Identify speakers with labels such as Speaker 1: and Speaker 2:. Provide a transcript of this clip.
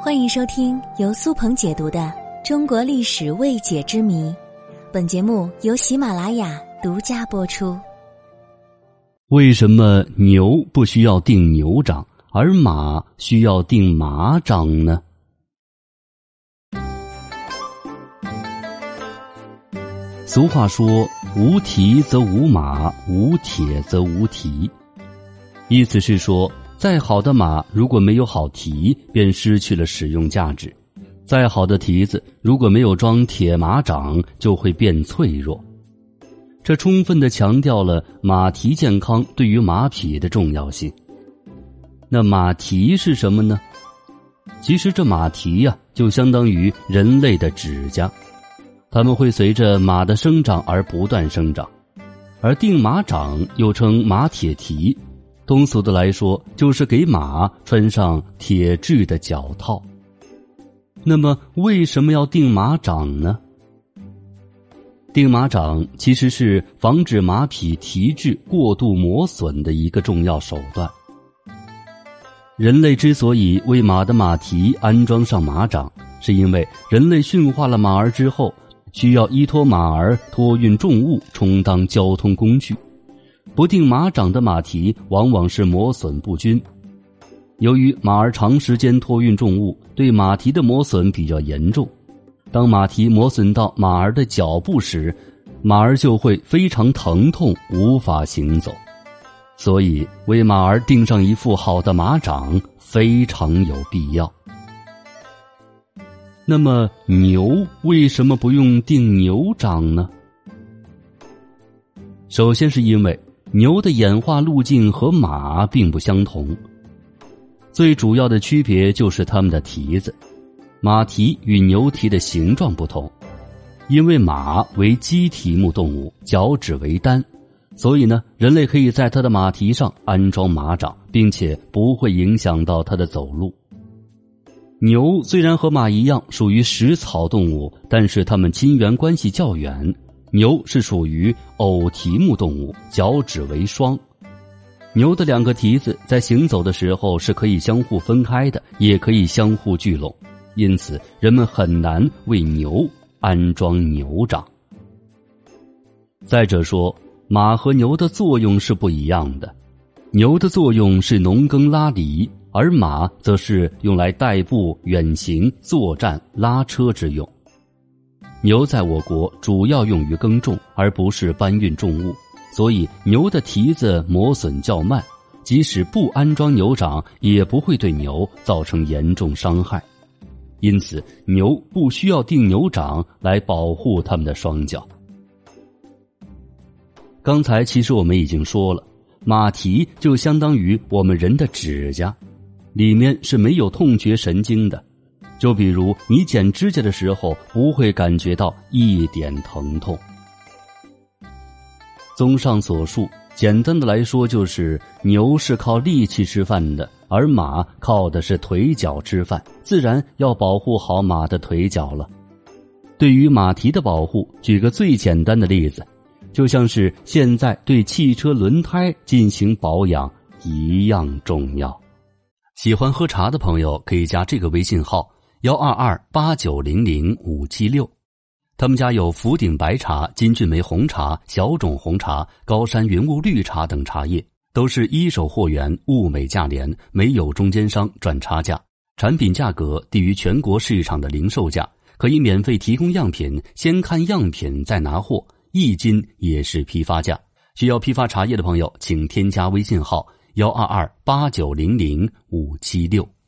Speaker 1: 欢迎收听由苏鹏解读的《中国历史未解之谜》，本节目由喜马拉雅独家播出。
Speaker 2: 为什么牛不需要定牛掌，而马需要定马掌呢？俗话说：“无蹄则无马，无铁则无蹄。”意思是说。再好的马，如果没有好蹄，便失去了使用价值；再好的蹄子，如果没有装铁马掌，就会变脆弱。这充分的强调了马蹄健康对于马匹的重要性。那马蹄是什么呢？其实这马蹄呀，就相当于人类的指甲，它们会随着马的生长而不断生长，而定马掌又称马铁蹄。通俗的来说，就是给马穿上铁制的脚套。那么，为什么要定马掌呢？定马掌其实是防止马匹蹄质过度磨损的一个重要手段。人类之所以为马的马蹄安装上马掌，是因为人类驯化了马儿之后，需要依托马儿托运重物，充当交通工具。不定马掌的马蹄往往是磨损不均，由于马儿长时间托运重物，对马蹄的磨损比较严重。当马蹄磨损到马儿的脚部时，马儿就会非常疼痛，无法行走。所以，为马儿钉上一副好的马掌非常有必要。那么，牛为什么不用钉牛掌呢？首先是因为。牛的演化路径和马并不相同，最主要的区别就是它们的蹄子，马蹄与牛蹄的形状不同。因为马为鸡蹄目动物，脚趾为单，所以呢，人类可以在它的马蹄上安装马掌，并且不会影响到它的走路。牛虽然和马一样属于食草动物，但是它们亲缘关系较远。牛是属于偶蹄目动物，脚趾为双。牛的两个蹄子在行走的时候是可以相互分开的，也可以相互聚拢，因此人们很难为牛安装牛掌。再者说，马和牛的作用是不一样的，牛的作用是农耕拉犁，而马则是用来代步、远行、作战、拉车之用。牛在我国主要用于耕种，而不是搬运重物，所以牛的蹄子磨损较慢，即使不安装牛掌，也不会对牛造成严重伤害。因此，牛不需要钉牛掌来保护它们的双脚。刚才其实我们已经说了，马蹄就相当于我们人的指甲，里面是没有痛觉神经的。就比如你剪指甲的时候，不会感觉到一点疼痛。综上所述，简单的来说，就是牛是靠力气吃饭的，而马靠的是腿脚吃饭，自然要保护好马的腿脚了。对于马蹄的保护，举个最简单的例子，就像是现在对汽车轮胎进行保养一样重要。喜欢喝茶的朋友可以加这个微信号。幺二二八九零零五七六，他们家有福鼎白茶、金骏眉红茶、小种红茶、高山云雾绿茶等茶叶，都是一手货源，物美价廉，没有中间商赚差价，产品价格低于全国市场的零售价，可以免费提供样品，先看样品再拿货，一斤也是批发价。需要批发茶叶的朋友，请添加微信号幺二二八九零零五七六。